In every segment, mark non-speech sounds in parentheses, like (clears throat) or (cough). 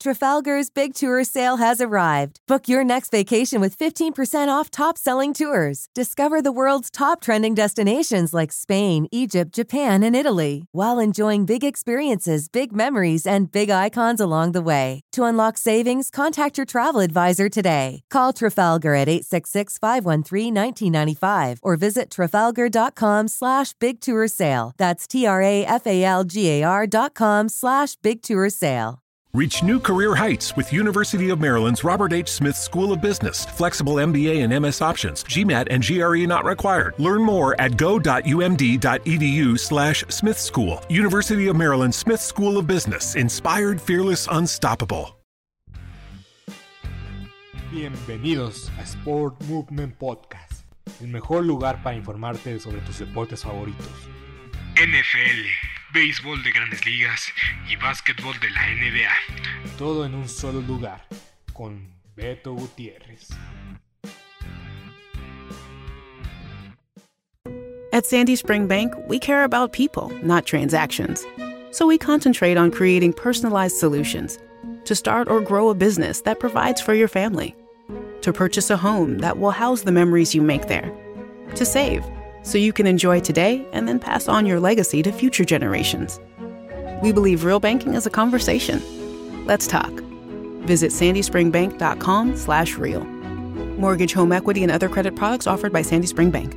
Trafalgar's Big Tour sale has arrived. Book your next vacation with 15% off top selling tours. Discover the world's top trending destinations like Spain, Egypt, Japan, and Italy, while enjoying big experiences, big memories, and big icons along the way. To unlock savings, contact your travel advisor today. Call Trafalgar at 866 513 1995 or visit trafalgar.com slash big tour sale. That's T R A F A L G A R dot com slash big tour sale. Reach new career heights with University of Maryland's Robert H. Smith School of Business. Flexible MBA and MS options. GMAT and GRE not required. Learn more at go.umd.edu slash Smith School. University of Maryland Smith School of Business. Inspired, fearless, unstoppable. Bienvenidos a Sport Movement Podcast, el mejor lugar para informarte sobre tus deportes favoritos. NFL, béisbol de grandes ligas y básquetbol de la NBA. Todo en un solo lugar, con Beto Gutiérrez. At Sandy Spring Bank, we care about people, not transactions. So we concentrate on creating personalized solutions to start or grow a business that provides for your family, to purchase a home that will house the memories you make there, to save so you can enjoy today and then pass on your legacy to future generations. We believe real banking is a conversation. Let's talk. Visit sandyspringbank.com/real. Mortgage, home equity, and other credit products offered by Sandy Spring Bank.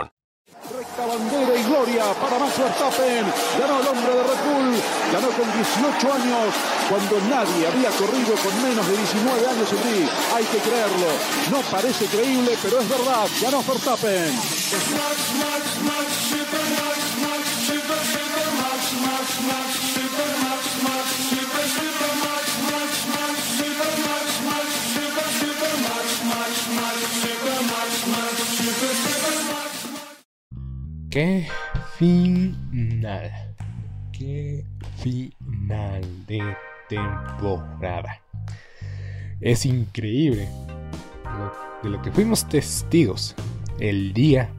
Recta bandera y gloria para Max Verstappen. Ganó el hombre de Red Bull. Ganó con 18 años cuando nadie había corrido con menos de 19 años en mí. Hay que creerlo. No parece creíble, pero es verdad. Ganó Verstappen. ¡Qué final! ¡Qué final de temporada! Es increíble de lo que fuimos testigos el día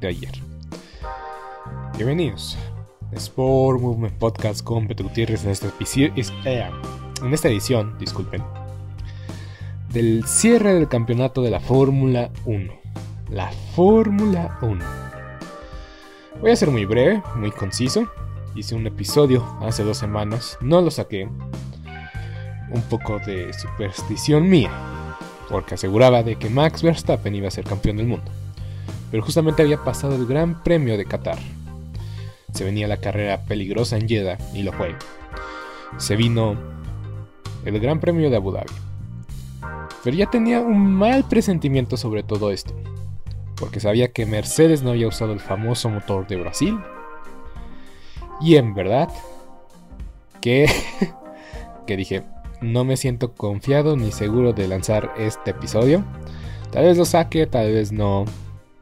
de ayer. Bienvenidos Sport Movement Podcast con Beto Gutiérrez en esta, en esta edición, disculpen, del cierre del campeonato de la Fórmula 1. La Fórmula 1. Voy a ser muy breve, muy conciso. Hice un episodio hace dos semanas, no lo saqué. Un poco de superstición mía, porque aseguraba de que Max Verstappen iba a ser campeón del mundo. Pero justamente había pasado el Gran Premio de Qatar. Se venía la carrera peligrosa en Jeddah y lo fue. Se vino el Gran Premio de Abu Dhabi. Pero ya tenía un mal presentimiento sobre todo esto porque sabía que Mercedes no había usado el famoso motor de Brasil. Y en verdad, que, (laughs) que dije, no me siento confiado ni seguro de lanzar este episodio. Tal vez lo saque, tal vez no.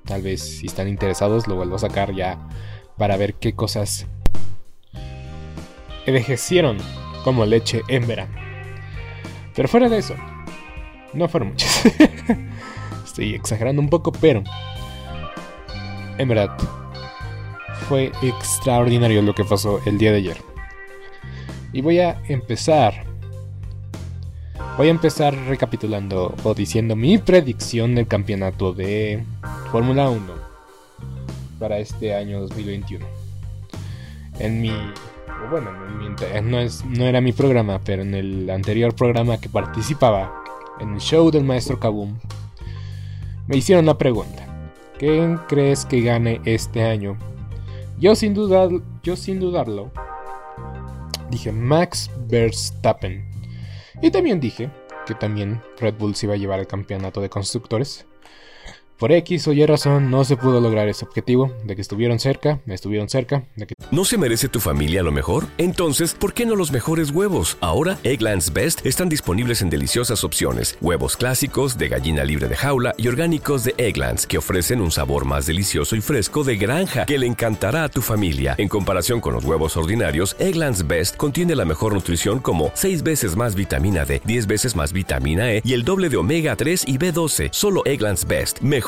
Tal vez si están interesados lo vuelvo a sacar ya para ver qué cosas envejecieron como leche en verano. Pero fuera de eso, no fueron muchas. (laughs) Estoy exagerando un poco, pero en verdad fue extraordinario lo que pasó el día de ayer. Y voy a empezar. Voy a empezar recapitulando o diciendo mi predicción del campeonato de Fórmula 1 para este año 2021. En mi bueno, no, es, no era mi programa, pero en el anterior programa que participaba, en el show del maestro Kaboom, me hicieron una pregunta. ¿Quién crees que gane este año? Yo sin dudar, yo sin dudarlo, dije Max Verstappen. Y también dije que también Red Bull se iba a llevar el campeonato de constructores. Por X o Y razón no se pudo lograr ese objetivo, de que estuvieron cerca, estuvieron cerca, de que... ¿No se merece tu familia lo mejor? Entonces, ¿por qué no los mejores huevos? Ahora, Egglands Best están disponibles en deliciosas opciones. Huevos clásicos, de gallina libre de jaula y orgánicos de Egglands, que ofrecen un sabor más delicioso y fresco de granja, que le encantará a tu familia. En comparación con los huevos ordinarios, Egglands Best contiene la mejor nutrición como 6 veces más vitamina D, 10 veces más vitamina E y el doble de omega 3 y B12. Solo Egglands Best. Mejor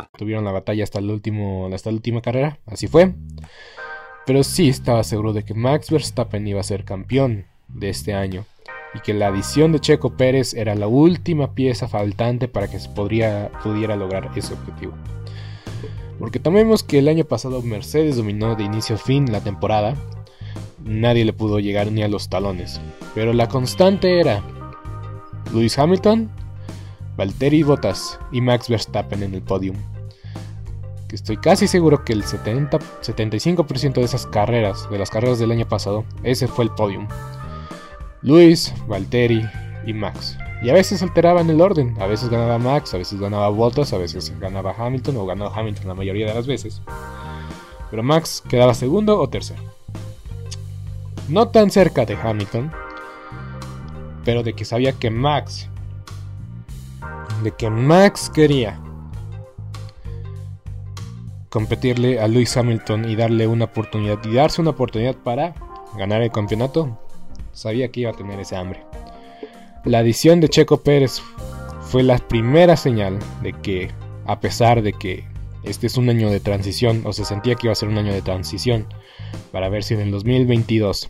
Tuvieron la batalla hasta, el último, hasta la última carrera, así fue. Pero sí estaba seguro de que Max Verstappen iba a ser campeón de este año y que la adición de Checo Pérez era la última pieza faltante para que se podría, pudiera lograr ese objetivo. Porque tomemos que el año pasado Mercedes dominó de inicio a fin la temporada, nadie le pudo llegar ni a los talones, pero la constante era Lewis Hamilton, Valtteri Bottas y Max Verstappen en el podium estoy casi seguro que el 70, 75% de esas carreras, de las carreras del año pasado, ese fue el podium. Luis, Valtteri y Max. Y a veces alteraban el orden, a veces ganaba Max, a veces ganaba Bottas, a veces ganaba Hamilton o ganaba Hamilton la mayoría de las veces. Pero Max quedaba segundo o tercero. No tan cerca de Hamilton, pero de que sabía que Max, de que Max quería competirle a Lewis Hamilton y darle una oportunidad y darse una oportunidad para ganar el campeonato, sabía que iba a tener ese hambre. La adición de Checo Pérez fue la primera señal de que, a pesar de que este es un año de transición, o se sentía que iba a ser un año de transición, para ver si en el 2022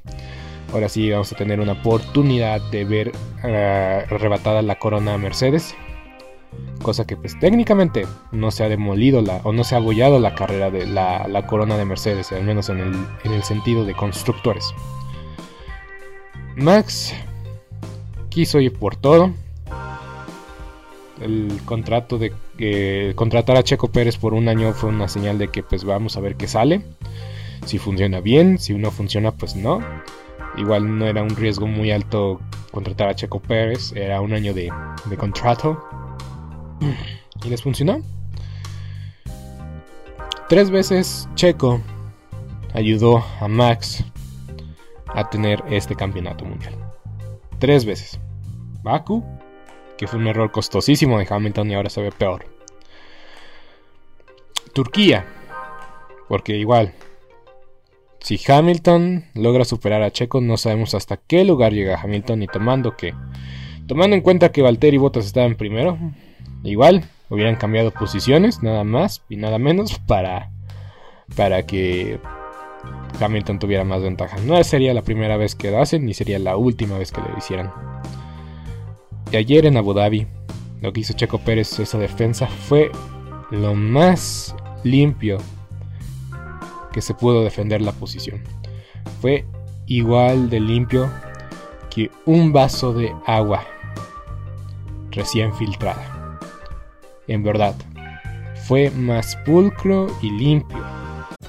ahora sí vamos a tener una oportunidad de ver uh, arrebatada la corona a Mercedes cosa que pues técnicamente no se ha demolido la, o no se ha abollado la carrera de la, corona de Mercedes, al menos en el, sentido de constructores. Max quiso ir por todo. El contrato de que contratar a Checo Pérez por un año fue una señal de que pues vamos a ver qué sale. Si funciona bien, si no funciona pues no. Igual no era un riesgo muy alto contratar a Checo Pérez, era un año de, de contrato. ¿Y les funcionó? Tres veces Checo ayudó a Max a tener este campeonato mundial. Tres veces. Baku, que fue un error costosísimo de Hamilton y ahora se ve peor. Turquía, porque igual, si Hamilton logra superar a Checo, no sabemos hasta qué lugar llega Hamilton y tomando que, tomando en cuenta que Valtteri Bottas estaba en primero, Igual, hubieran cambiado posiciones, nada más y nada menos, para, para que Hamilton tuviera más ventaja. No sería la primera vez que lo hacen, ni sería la última vez que lo hicieran. Y ayer en Abu Dhabi, lo que hizo Checo Pérez, esa defensa, fue lo más limpio que se pudo defender la posición. Fue igual de limpio que un vaso de agua recién filtrada. En verdad, fue más pulcro y limpio.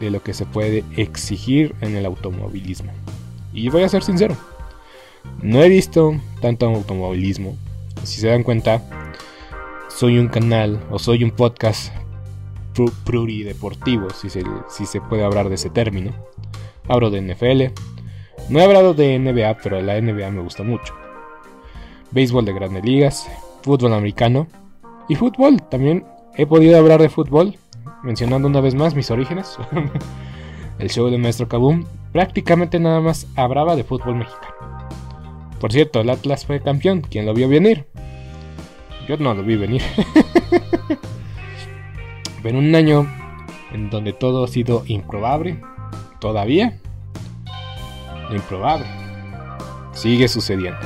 de lo que se puede exigir en el automovilismo. Y voy a ser sincero, no he visto tanto automovilismo. Si se dan cuenta, soy un canal o soy un podcast plurideportivo, si se, si se puede hablar de ese término. Hablo de NFL. No he hablado de NBA, pero la NBA me gusta mucho. Béisbol de grandes ligas, fútbol americano y fútbol. También he podido hablar de fútbol mencionando una vez más mis orígenes, (laughs) el show de Maestro Kaboom prácticamente nada más hablaba de fútbol mexicano. Por cierto, el Atlas fue campeón, ¿quién lo vio venir? Yo no lo vi venir. (laughs) Pero un año en donde todo ha sido improbable, todavía, improbable, sigue sucediendo.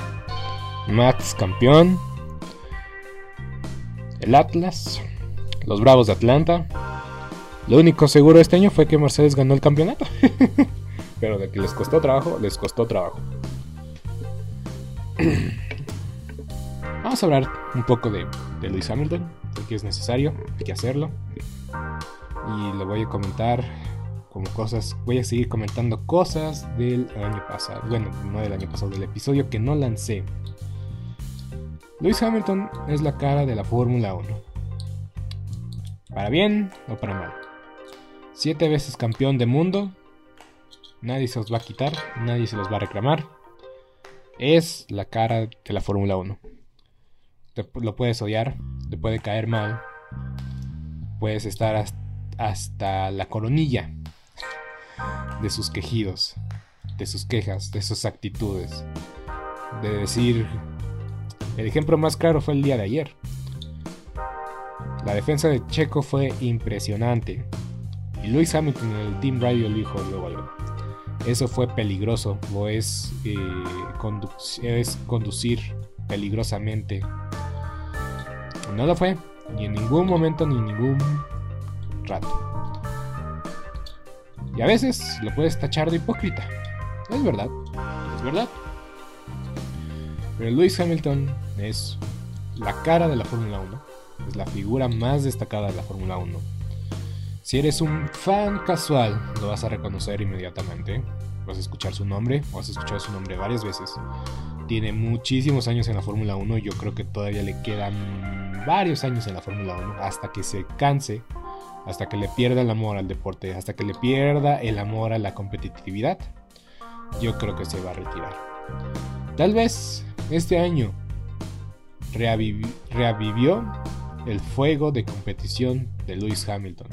Max campeón, el Atlas, los Bravos de Atlanta, lo único seguro este año fue que Mercedes ganó el campeonato. (laughs) Pero de que les costó trabajo, les costó trabajo. (clears throat) Vamos a hablar un poco de, de Lewis Hamilton, porque es necesario, hay que hacerlo. Y lo voy a comentar como cosas, voy a seguir comentando cosas del año pasado. Bueno, no del año pasado, del episodio que no lancé. Lewis Hamilton es la cara de la Fórmula 1. Para bien o para mal. Siete veces campeón de mundo. Nadie se los va a quitar, nadie se los va a reclamar. Es la cara de la Fórmula 1. lo puedes odiar, te puede caer mal. Puedes estar hasta la coronilla de sus quejidos, de sus quejas, de sus actitudes. De decir, el ejemplo más claro fue el día de ayer. La defensa de Checo fue impresionante. Y Lewis Hamilton en el Team Radio dijo luego, Eso fue peligroso, o es, eh, es conducir peligrosamente. No lo fue, ni en ningún momento ni en ningún rato. Y a veces lo puedes tachar de hipócrita. Es verdad, es verdad. Pero Lewis Hamilton es la cara de la Fórmula 1, es la figura más destacada de la Fórmula 1 si eres un fan casual, lo vas a reconocer inmediatamente. Vas a escuchar su nombre, o has escuchado su nombre varias veces. Tiene muchísimos años en la Fórmula 1 y yo creo que todavía le quedan varios años en la Fórmula 1 hasta que se canse, hasta que le pierda el amor al deporte, hasta que le pierda el amor a la competitividad. Yo creo que se va a retirar. Tal vez este año reavivió el fuego de competición de Lewis Hamilton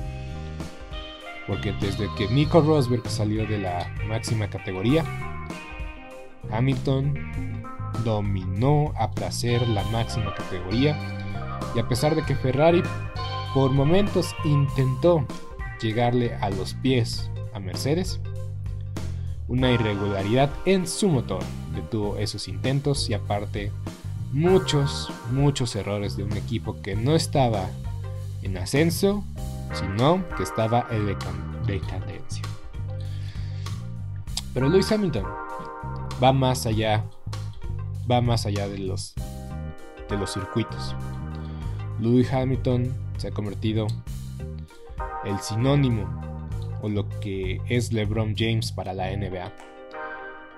porque desde que Nico Rosberg salió de la máxima categoría, Hamilton dominó a placer la máxima categoría. Y a pesar de que Ferrari por momentos intentó llegarle a los pies a Mercedes, una irregularidad en su motor detuvo esos intentos y aparte muchos, muchos errores de un equipo que no estaba en ascenso, sino que estaba en decadencia. Pero Lewis Hamilton va más allá, va más allá de los, de los circuitos. Lewis Hamilton se ha convertido el sinónimo o lo que es LeBron James para la NBA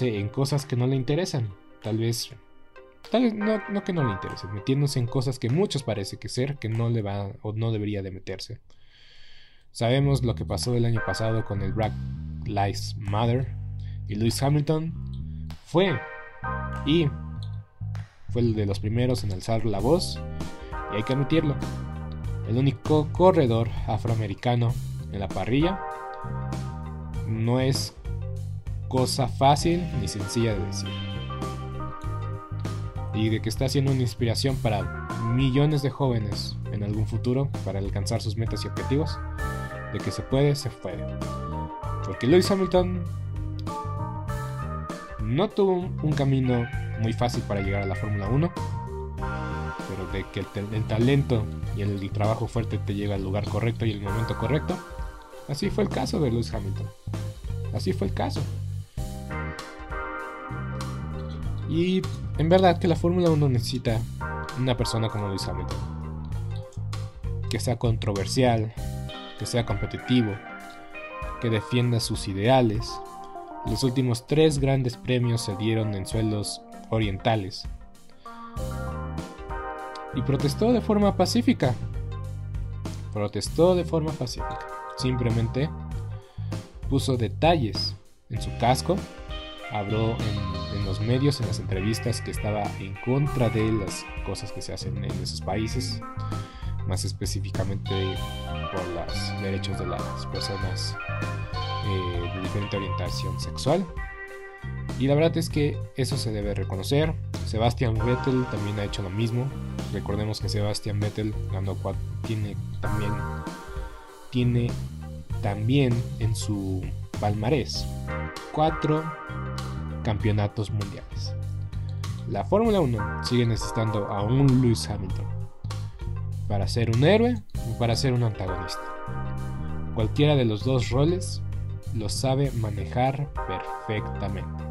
en cosas que no le interesan. Tal vez, tal vez no, no que no le interesen, metiéndose en cosas que muchos parece que ser, que no le va o no debería de meterse. Sabemos lo que pasó el año pasado con el Black Lives Matter y Lewis Hamilton fue y fue el de los primeros en alzar la voz y hay que admitirlo. El único corredor afroamericano en la parrilla no es cosa fácil ni sencilla de decir. Y de que está siendo una inspiración para millones de jóvenes en algún futuro para alcanzar sus metas y objetivos. De que se puede, se puede. Porque Lewis Hamilton no tuvo un camino muy fácil para llegar a la Fórmula 1. Pero de que el, talento y el trabajo fuerte te llega al lugar correcto y el momento correcto. Así fue el caso de Lewis Hamilton. Así fue el caso. Y en verdad que la Fórmula 1 necesita una persona como Luis Hamilton. Que sea controversial, que sea competitivo, que defienda sus ideales. Los últimos tres grandes premios se dieron en suelos orientales. Y protestó de forma pacífica. Protestó de forma pacífica. Simplemente puso detalles en su casco habló en, los medios, en las entrevistas, que estaba en contra de las cosas que se hacen en esos países, más específicamente por los derechos de las personas eh, de diferente orientación sexual. Y la verdad es que eso se debe reconocer. Sebastian Vettel también ha hecho lo mismo. Recordemos que Sebastian Vettel ganó tiene también tiene también en su palmarés cuatro campeonatos mundiales. La Fórmula 1 sigue necesitando a un Lewis Hamilton para ser un héroe o para ser un antagonista. Cualquiera de los dos roles lo sabe manejar perfectamente.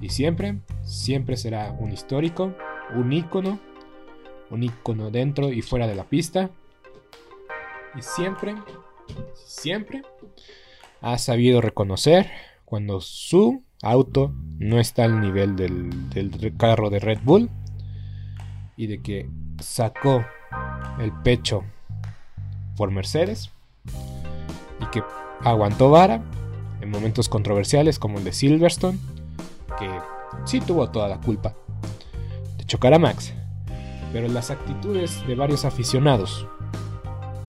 Y siempre, siempre será un histórico, un ícono, un ícono dentro y fuera de la pista. Y siempre, siempre ha sabido reconocer cuando su auto no está al nivel del, carro de Red Bull y de que sacó el pecho por Mercedes y que aguantó vara en momentos controversiales como el de Silverstone, que sí tuvo toda la culpa de chocar a Max, pero las actitudes de varios aficionados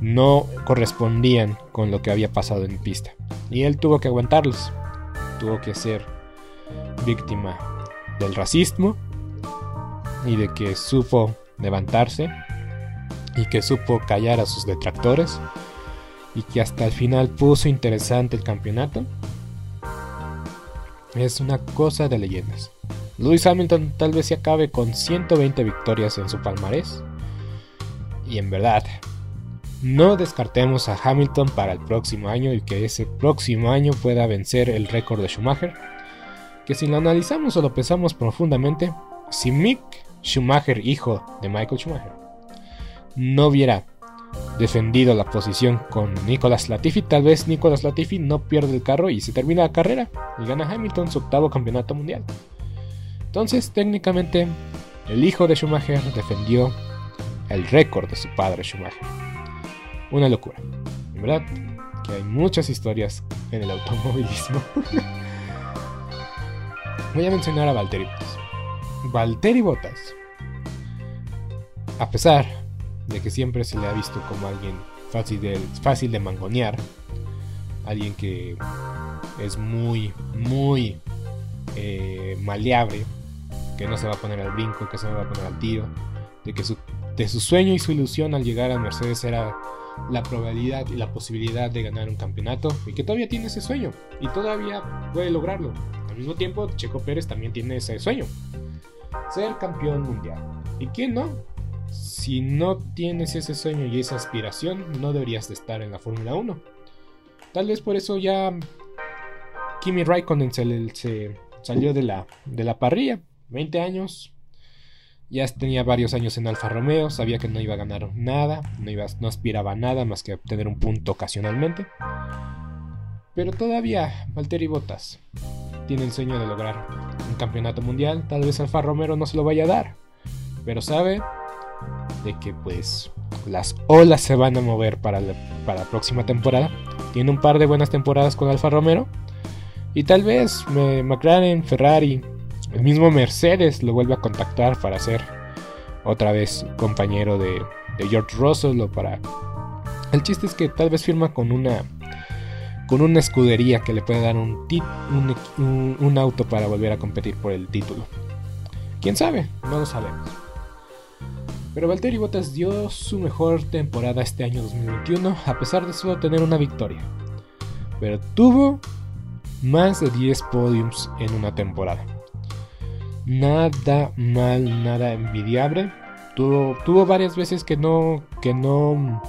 no correspondían con lo que había pasado en pista. Y él tuvo que aguantarlos. Tuvo que ser víctima del racismo y de que supo levantarse y que supo callar a sus detractores y que hasta el final puso interesante el campeonato. Es una cosa de leyendas. Lewis Hamilton tal vez se acabe con 120 victorias en su palmarés. Y en verdad, no descartemos a Hamilton para el próximo año y que ese próximo año pueda vencer el récord de Schumacher. Que si lo analizamos o lo pensamos profundamente, si Mick Schumacher, hijo de Michael Schumacher, no hubiera defendido la posición con Nicolas Latifi, tal vez Nicolas Latifi no pierde el carro y se termina la carrera y gana Hamilton su octavo campeonato mundial. Entonces, técnicamente, el hijo de Schumacher defendió el récord de su padre Schumacher. Una locura. En verdad que hay muchas historias en el automovilismo. (laughs) Voy a mencionar a Valtteri Bottas. Valtteri Bottas. A pesar de que siempre se le ha visto como alguien fácil de, fácil de mangonear, alguien que es muy, muy eh, maleable, que no se va a poner al brinco, que se va a poner al tiro, de que su, de su sueño y su ilusión al llegar a Mercedes era la probabilidad y la posibilidad de ganar un campeonato y que todavía tiene ese sueño y todavía puede lograrlo. Al mismo tiempo, Checo Pérez también tiene ese sueño, ser campeón mundial. ¿Y quién no? Si no tienes ese sueño y esa aspiración, no deberías de estar en la Fórmula 1. Tal vez por eso ya Kimi Raikkonen se, salió de la, de la parrilla. 20 años, ya tenía varios años en Alfa Romeo, sabía que no iba a ganar nada, no, no aspiraba a nada más que obtener un punto ocasionalmente. Pero todavía Valtteri Bottas tiene el sueño de lograr un campeonato mundial. Tal vez Alfa Romeo no se lo vaya a dar, pero sabe de que pues las olas se van a mover para la, para la próxima temporada. Tiene un par de buenas temporadas con Alfa Romeo. Y tal vez McLaren, Ferrari, el mismo Mercedes lo vuelve a contactar para ser otra vez compañero de, George Russell o para... El chiste es que tal vez firma con una con una escudería que le puede dar un, un, un, auto para volver a competir por el título. ¿Quién sabe? No lo sabemos. Pero Valtteri Bottas dio su mejor temporada este año 2021 a pesar de solo tener una victoria. Pero tuvo más de 10 podiums en una temporada nada mal, nada envidiable. Tuvo, varias veces que no, que no,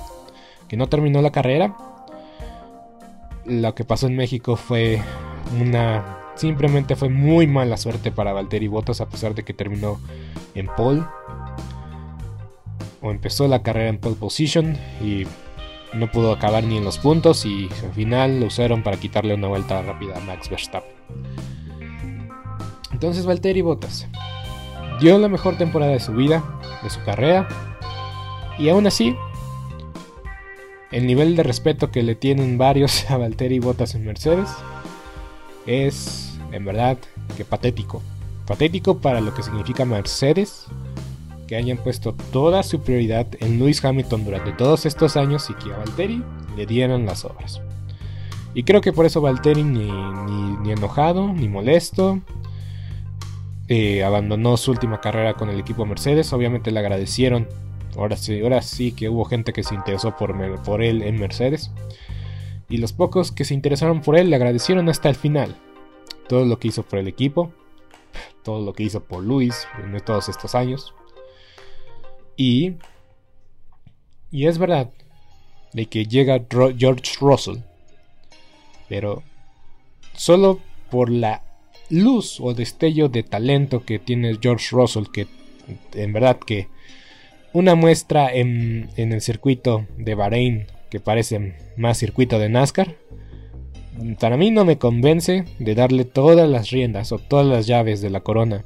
que no terminó la carrera. Lo que pasó en México fue una, simplemente fue muy mala suerte para Valtteri Bottas a pesar de que terminó en pole o empezó la carrera en pole position y no pudo acabar ni en los puntos y al final lo usaron para quitarle una vuelta rápida a Max Verstappen. Entonces Valtteri Bottas dio la mejor temporada de su vida, de su carrera, y aún así el nivel de respeto que le tienen varios (laughs) a Valtteri Bottas en Mercedes es, en verdad, que patético. Patético para lo que significa Mercedes, que hayan puesto toda su prioridad en Lewis Hamilton durante todos estos años y que a Valtteri le dieran las obras. Y creo que por eso Valtteri ni, ni, enojado, ni molesto, eh, abandonó su última carrera con el equipo Mercedes. Obviamente le agradecieron. Ahora sí, ahora sí que hubo gente que se interesó por, por él en Mercedes. Y los pocos que se interesaron por él le agradecieron hasta el final. Todo lo que hizo por el equipo. Todo lo que hizo por Luis en todos estos años. Y... Y es verdad de que llega George Russell pero solo por la luz o destello de talento que tiene George Russell, que en verdad que una muestra en, en el circuito de Bahrein que parece más circuito de NASCAR, para mí no me convence de darle todas las riendas o todas las llaves de la corona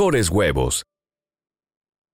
mejores huevos.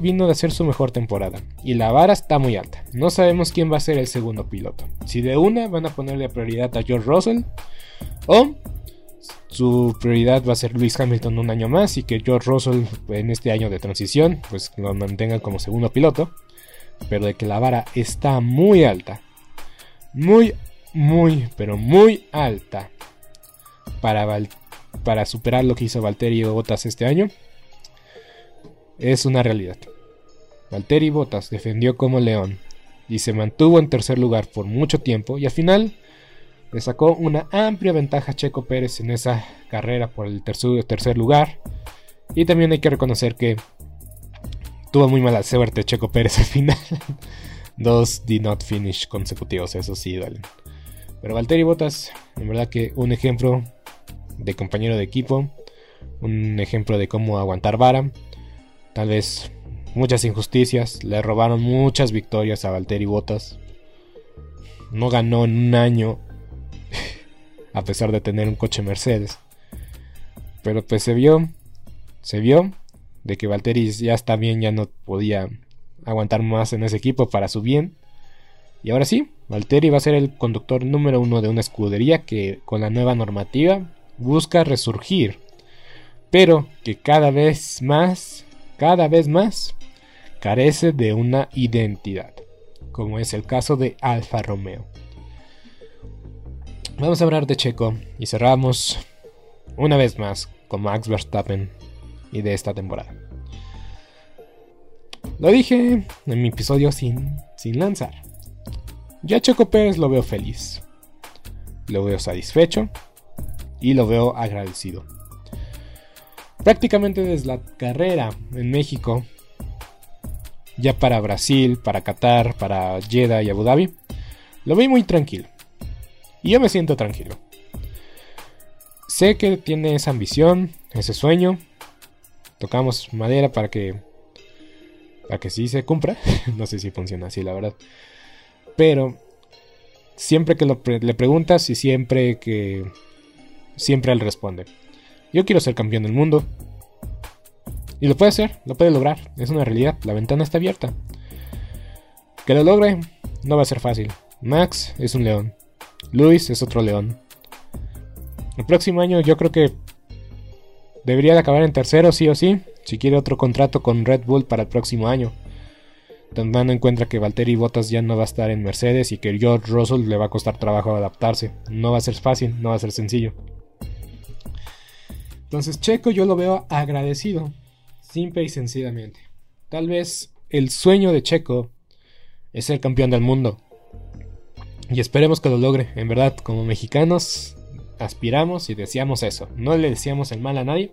Vino de hacer su mejor temporada y la vara está muy alta. No sabemos quién va a ser el segundo piloto. Si de una van a ponerle prioridad a George Russell o su prioridad va a ser Luis Hamilton un año más y que George Russell en este año de transición pues lo mantenga como segundo piloto. Pero de que la vara está muy alta. Muy, muy, pero muy alta. Para, para superar lo que hizo Valtteri Bottas este año es una realidad. Valtteri Bottas defendió como león y se mantuvo en tercer lugar por mucho tiempo y al final le sacó una amplia ventaja a Checo Pérez en esa carrera por el tercer, lugar. Y también hay que reconocer que tuvo muy mala suerte Checo Pérez al final. (laughs) Dos did not finish consecutivos, eso sí duelen. Pero Valtteri Bottas, en verdad que un ejemplo de compañero de equipo, un ejemplo de cómo aguantar vara tal vez muchas injusticias, le robaron muchas victorias a Valtteri Bottas. No ganó en un año, (laughs) a pesar de tener un coche Mercedes. Pero pues se vio, se vio de que Valtteri ya está bien, ya no podía aguantar más en ese equipo para su bien. Y ahora sí, Valtteri va a ser el conductor número uno de una escudería que con la nueva normativa busca resurgir, pero que cada vez más cada vez más carece de una identidad, como es el caso de Alfa Romeo. Vamos a hablar de Checo y cerramos una vez más con Max Verstappen y de esta temporada. Lo dije en mi episodio sin, sin lanzar. Ya Checo Pérez lo veo feliz, lo veo satisfecho y lo veo agradecido prácticamente desde la carrera en México, ya para Brasil, para Qatar, para Jeddah y Abu Dhabi, lo vi muy tranquilo. Y yo me siento tranquilo. Sé que tiene esa ambición, ese sueño. Tocamos madera para que a que sí se cumpla. (laughs) no sé si funciona así, la verdad. Pero siempre que le preguntas y siempre que... Siempre él responde. Yo quiero ser campeón del mundo. Y lo puede hacer, lo puede lograr. Es una realidad, la ventana está abierta. Que lo logre, no va a ser fácil. Max es un león. Luis es otro león. El próximo año yo creo que debería de acabar en tercero, sí o sí, si quiere otro contrato con Red Bull para el próximo año. Tomando en cuenta que Valtteri Bottas ya no va a estar en Mercedes y que George Russell le va a costar trabajo adaptarse. No va a ser fácil, no va a ser sencillo. Entonces Checo yo lo veo agradecido, simple y sencillamente. Tal vez el sueño de Checo es ser campeón del mundo. Y esperemos que lo logre. En verdad, como mexicanos, aspiramos y deseamos eso. No le deseamos el mal a nadie,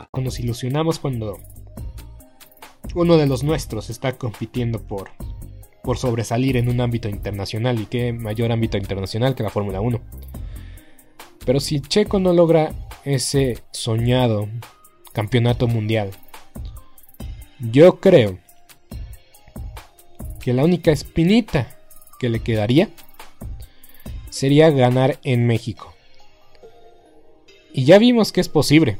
nos ilusionamos cuando uno de los nuestros está compitiendo por, por sobresalir en un ámbito internacional y qué mayor ámbito internacional que la Fórmula 1. Pero si Checo no logra ese soñado campeonato mundial, yo creo que la única espinita que le quedaría sería ganar en México. Y ya vimos que es posible.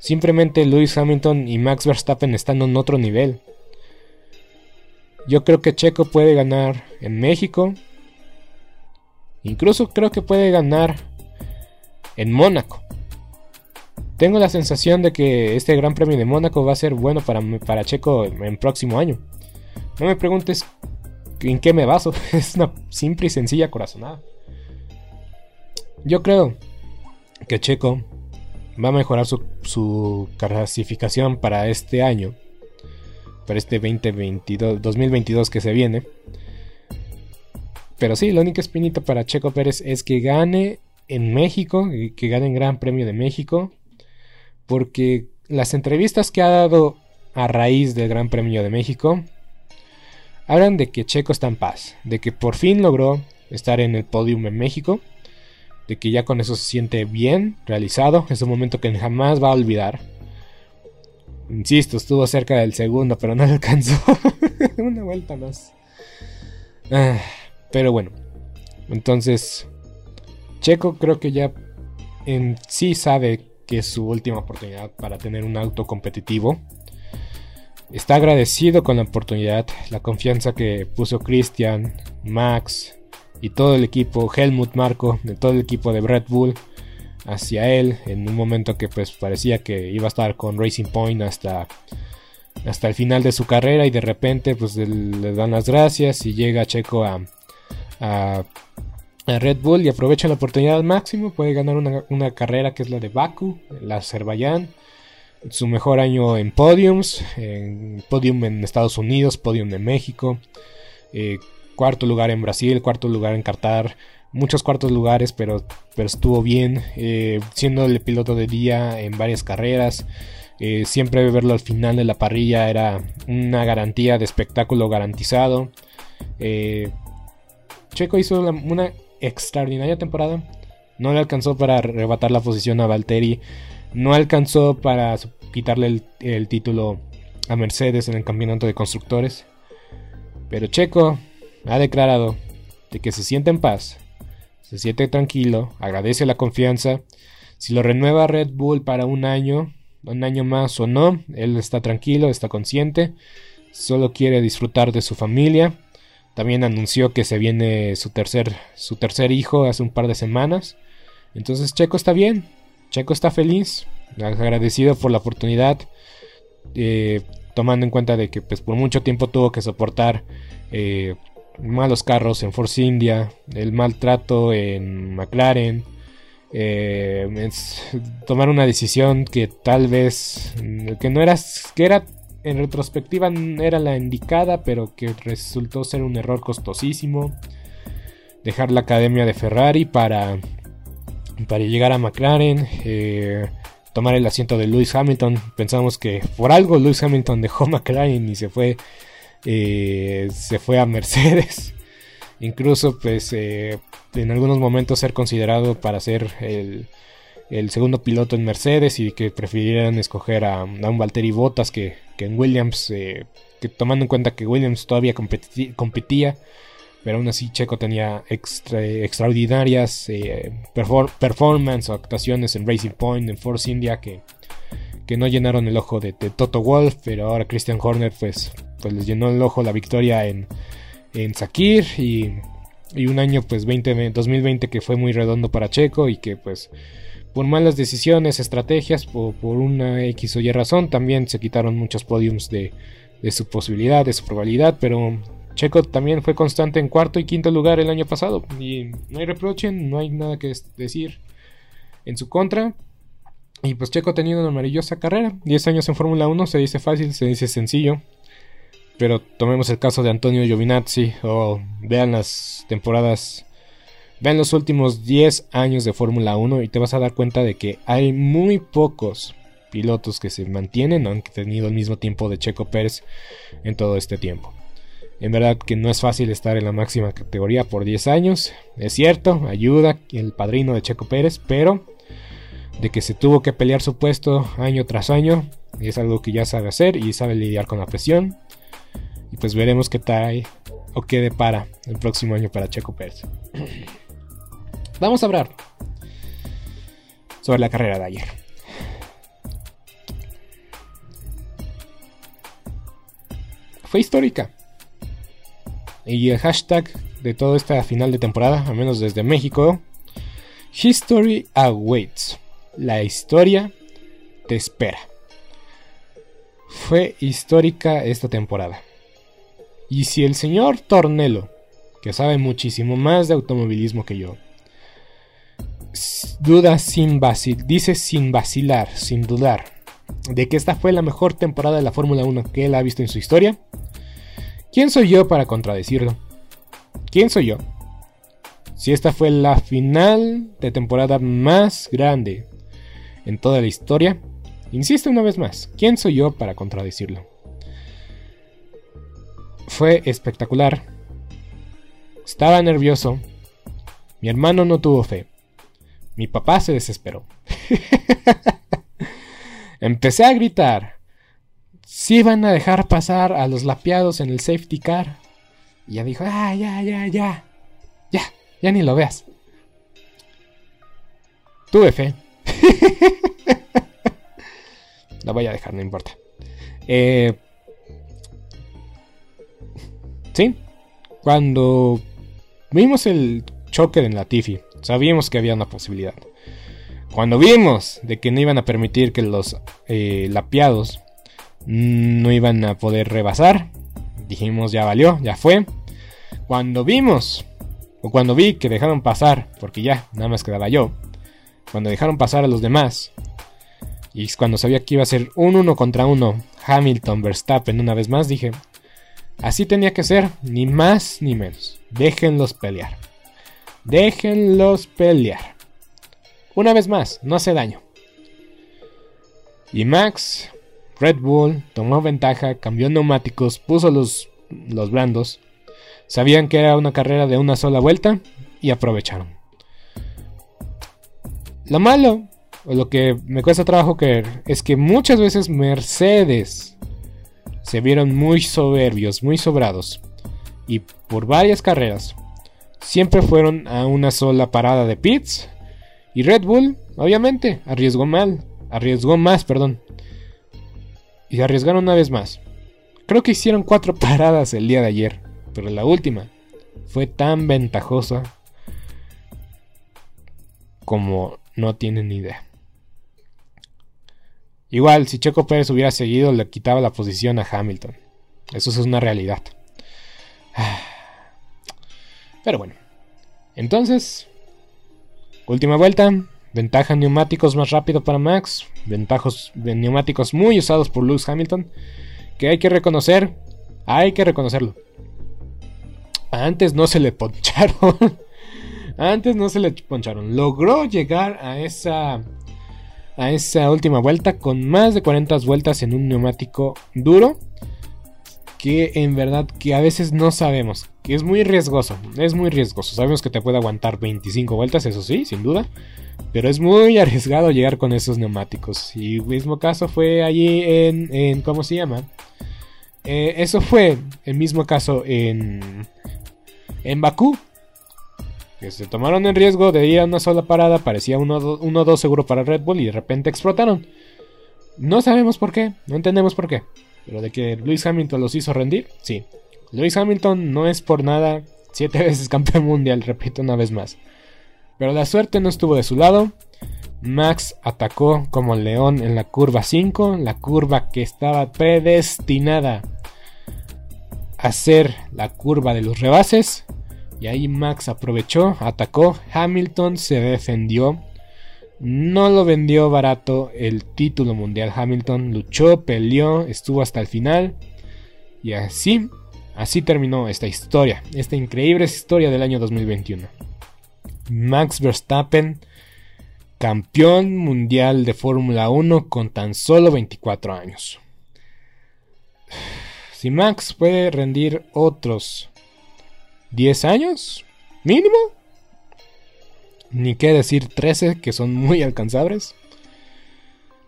Simplemente Lewis Hamilton y Max Verstappen están en otro nivel. Yo creo que Checo puede ganar en México. Incluso creo que puede ganar en Mónaco. Tengo la sensación de que este Gran Premio de Mónaco va a ser bueno para, para Checo en próximo año. No me preguntes en qué me baso. (laughs) Es una simple y sencilla corazonada. Yo creo que Checo va a mejorar su, clasificación para este año, para este 2022, 2022 que se viene. Pero sí, la única espinita para Checo Pérez es que gane en México, que gane en Gran Premio de México, porque las entrevistas que ha dado a raíz del Gran Premio de México hablan de que Checo está en paz, de que por fin logró estar en el podium en México de que ya con eso se siente bien, realizado, es un momento que jamás va a olvidar. Insisto, estuvo cerca del segundo, pero no alcanzó. (laughs) Una vuelta más. Ah, pero bueno, entonces, Checo creo que ya en sí sabe que es su última oportunidad para tener un auto competitivo. Está agradecido con la oportunidad, la confianza que puso Christian, Max, y todo el equipo, Helmut Marco, de todo el equipo de Red Bull hacia él en un momento que pues parecía que iba a estar con Racing Point hasta hasta el final de su carrera y de repente pues le dan las gracias y llega Checo a, a, Red Bull y aprovecha la oportunidad al máximo, puede ganar una, carrera que es la de Baku, la Azerbaiyán, su mejor año en podiums, en podium en Estados Unidos, podium en México, eh, cuarto lugar en Brasil, cuarto lugar en Qatar, muchos cuartos lugares, pero, estuvo bien, eh, siendo el piloto de día en varias carreras. Eh, siempre verlo al final de la parrilla era una garantía de espectáculo garantizado. Eh, Checo hizo una, extraordinaria temporada. No le alcanzó para arrebatar la posición a Valtteri. No alcanzó para quitarle el título a Mercedes en el campeonato de constructores. Pero Checo ha declarado de que se siente en paz, se siente tranquilo, agradece la confianza. Si lo renueva Red Bull para un año, un año más o no, él está tranquilo, está consciente, solo quiere disfrutar de su familia. También anunció que se viene su tercer, su tercer hijo hace un par de semanas. Entonces Checo está bien, Checo está feliz, agradecido por la oportunidad, eh, tomando en cuenta de que pues, por mucho tiempo tuvo que soportar eh, malos carros en Force India, el maltrato en McLaren, eh, tomar una decisión que tal vez que no era que era en retrospectiva era la indicada, pero que resultó ser un error costosísimo. Dejar la academia de Ferrari para para llegar a McLaren, eh, tomar el asiento de Lewis Hamilton. Pensamos que por algo Lewis Hamilton dejó (laughs) McLaren y se fue, eh, se fue a Mercedes. (laughs) Incluso, pues, eh, en algunos momentos ser considerado para ser el, segundo piloto en Mercedes y que prefirieran escoger a, un Valtteri Bottas que, que en Williams, que tomando en cuenta que Williams todavía competía pero aún así Checo tenía extraordinarias eh, performance o actuaciones en Racing Point, en Force India que, que no llenaron el ojo de, Toto Wolf, pero ahora Christian Horner pues, pues les llenó el ojo la victoria en, en Sakir y, y un año pues 20, 2020 que fue muy redondo para Checo y que pues por malas decisiones, estrategias, por, por una X o Y razón también se quitaron muchos podiums de, de su posibilidad, de su probabilidad, pero Checo también fue constante en cuarto y quinto lugar el año pasado. Y no hay reproche, no hay nada que decir en su contra. Y pues Checo ha tenido una maravillosa carrera. 10 años en Fórmula 1 se dice fácil, se dice sencillo. Pero tomemos el caso de Antonio Giovinazzi o vean las temporadas, vean los últimos 10 años de Fórmula 1 y te vas a dar cuenta de que hay muy pocos pilotos que se mantienen, han tenido el mismo tiempo de Checo Pérez en todo este tiempo. En verdad que no es fácil estar en la máxima categoría por 10 años. Es cierto, ayuda el padrino de Checo Pérez, pero de que se tuvo que pelear su puesto año tras año, es algo que ya sabe hacer y sabe lidiar con la presión. Y pues veremos qué trae o qué depara el próximo año para Checo Pérez. (clears throat) Vamos a hablar sobre la carrera de ayer. Fue histórica. Y el hashtag de toda esta final de temporada, al menos desde México, History Awaits. La historia te espera. Fue histórica esta temporada. Y si el señor Tornelo, que sabe muchísimo más de automovilismo que yo, duda sin vacilar, dice sin vacilar, sin dudar, de que esta fue la mejor temporada de la Fórmula 1 que él ha visto en su historia, ¿Quién soy yo para contradecirlo? ¿Quién soy yo? Si esta fue la final de temporada más grande en toda la historia, insisto una vez más, ¿quién soy yo para contradecirlo? Fue espectacular. Estaba nervioso. Mi hermano no tuvo fe. Mi papá se desesperó. (laughs) Empecé a gritar si van a dejar pasar a los lapiados en el safety car. Y ya dijo, ah, ya, ya, ya. Ya, ya ni lo veas. Tuve fe. (laughs) la voy a dejar, no importa. Eh, sí, cuando vimos el choque en Latifi, sabíamos que había una posibilidad. Cuando vimos de que no iban a permitir que los eh, lapiados no iban a poder rebasar. Dijimos, ya valió, ya fue. Cuando vimos, o cuando vi que dejaron pasar, porque ya nada más quedaba yo, cuando dejaron pasar a los demás, y cuando sabía que iba a ser un uno contra uno, Hamilton, Verstappen una vez más, dije, así tenía que ser, ni más ni menos. Déjenlos pelear. Déjenlos pelear. Una vez más, no hace daño. Y Max Red Bull tomó ventaja, cambió neumáticos, puso los, los blandos. Sabían que era una carrera de una sola vuelta y aprovecharon. Lo malo, o lo que me cuesta trabajo creer, es que muchas veces Mercedes se vieron muy soberbios, muy sobrados. Y por varias carreras siempre fueron a una sola parada de pits. Y Red Bull, obviamente, arriesgó mal arriesgó más, perdón. Y arriesgaron una vez más. Creo que hicieron cuatro (laughs) paradas el día de ayer, pero la última fue tan ventajosa como no tienen ni idea. Igual, si Checo Pérez hubiera seguido, le quitaba la posición a Hamilton. Eso es una realidad. (sighs) Pero bueno. Entonces, última vuelta. Ventaja neumáticos más rápido para Max. Ventajos de neumáticos muy usados por Lewis Hamilton. Que hay que reconocer. Hay que reconocerlo. Antes no se le poncharon. (laughs) Antes no se le poncharon. Logró llegar a esa a esa última vuelta con más de 40 vueltas en un neumático duro que en verdad que a veces no sabemos, que es muy riesgoso, es muy riesgoso. Sabemos que te puede aguantar 25 vueltas, eso sí, sin duda, pero es muy arriesgado llegar con esos neumáticos. Y mismo caso fue allí en, en ¿cómo se llama? Eh, eso fue el mismo caso en en Bakú, que se tomaron el riesgo de ir a una sola parada, parecía 1-2 seguro para Red Bull y de repente explotaron. No sabemos por qué, no entendemos por qué. Pero de que Lewis Hamilton los hizo rendir, sí. Lewis Hamilton no es por nada siete (laughs) veces campeón mundial, repito una vez más. Pero la suerte no estuvo de su lado. Max atacó como león en la curva 5, la curva que estaba predestinada a ser la curva de los rebases. Y ahí Max aprovechó, atacó, Hamilton se defendió. No lo vendió barato el título mundial. Hamilton luchó, peleó, estuvo hasta el final. Y así, así terminó esta historia, esta increíble historia del año 2021. Max Verstappen, campeón mundial de Fórmula 1 con tan solo 24 años. (sighs) Si Max puede rendir otros 10 años, mínimo. Ni qué decir 13, que son muy alcanzables.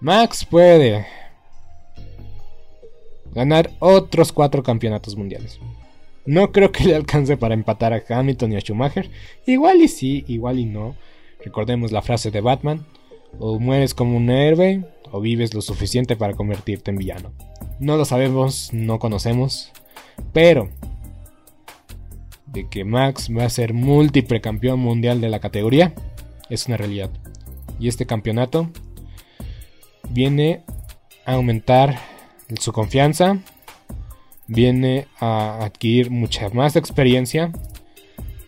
Max puede ganar otros 4 campeonatos mundiales. No creo que le alcance para empatar a Hamilton y a Schumacher. Igual y sí, igual y no. Recordemos la frase de Batman. O mueres como un héroe o vives lo suficiente para convertirte en villano. No lo sabemos, no conocemos. Pero de que Max va a ser múltiple campeón mundial de la categoría es una realidad. Y este campeonato viene a aumentar su confianza, viene a adquirir mucha más experiencia,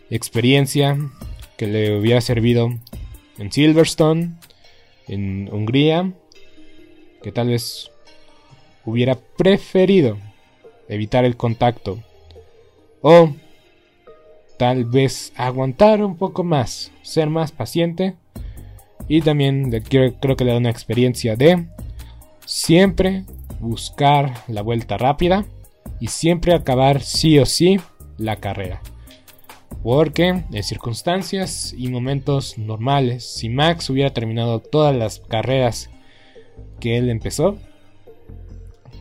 experiencia que le hubiera servido en Silverstone, en Hungría, que tal vez hubiera preferido evitar el contacto o tal vez aguantar un poco más, ser más paciente y también creo, que le da una experiencia de siempre buscar la vuelta rápida y siempre acabar sí o sí la carrera. Porque en circunstancias y momentos normales, si Max hubiera terminado todas las carreras que él empezó,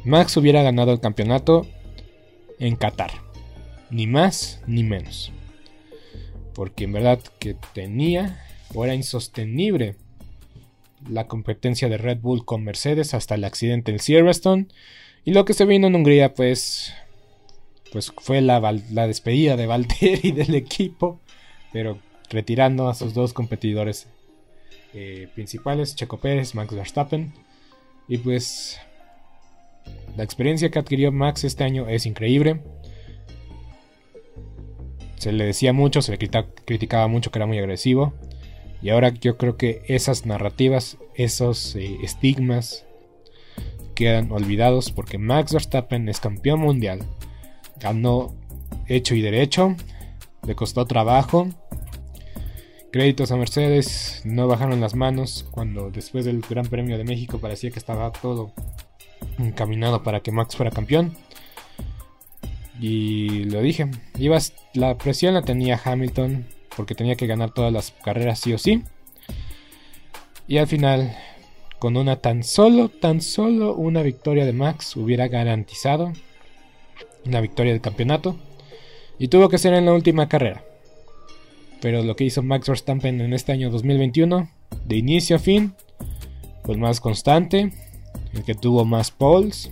Max hubiera ganado el campeonato en Qatar. Ni más ni menos porque en verdad que tenía o era insostenible la competencia de Red Bull con Mercedes hasta el accidente en Silverstone. Y lo que se vino en Hungría pues pues fue la, despedida de Valtteri (laughs) del equipo pero retirando a sus dos competidores eh, principales Checo Pérez, Max Verstappen. Y pues la experiencia que adquirió Max este año es increíble se le decía mucho, se le criticaba mucho que era muy agresivo. Y ahora yo creo que esas narrativas, esos eh, estigmas quedan olvidados porque Max Verstappen es campeón mundial. Ganó hecho y derecho, le costó trabajo. Créditos a Mercedes, no bajaron las manos cuando después del Gran Premio de México parecía que estaba todo encaminado para que Max fuera campeón. Y lo dije, ibas, la presión la tenía Hamilton porque tenía que ganar todas las carreras sí o sí. Y al final, con una tan solo, tan solo una victoria de Max hubiera garantizado una victoria del campeonato. Y tuvo que ser en la última carrera. Pero lo que hizo Max Verstappen en este año 2021, de inicio a fin, Fue el más constante, el que tuvo más poles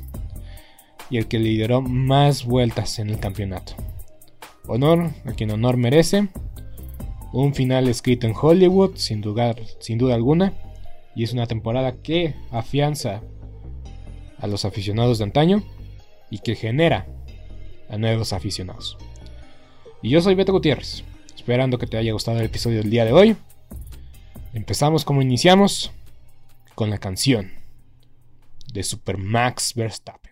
y el que lideró más vueltas en el campeonato. Honor a quien honor merece. Un final escrito en Hollywood, sin, sin duda alguna. Y es una temporada que afianza a los aficionados de antaño y que genera a nuevos aficionados. Y yo soy Beto Gutiérrez, esperando que te haya gustado el episodio del día de hoy. Empezamos como iniciamos, con la canción de Super Max Verstappen.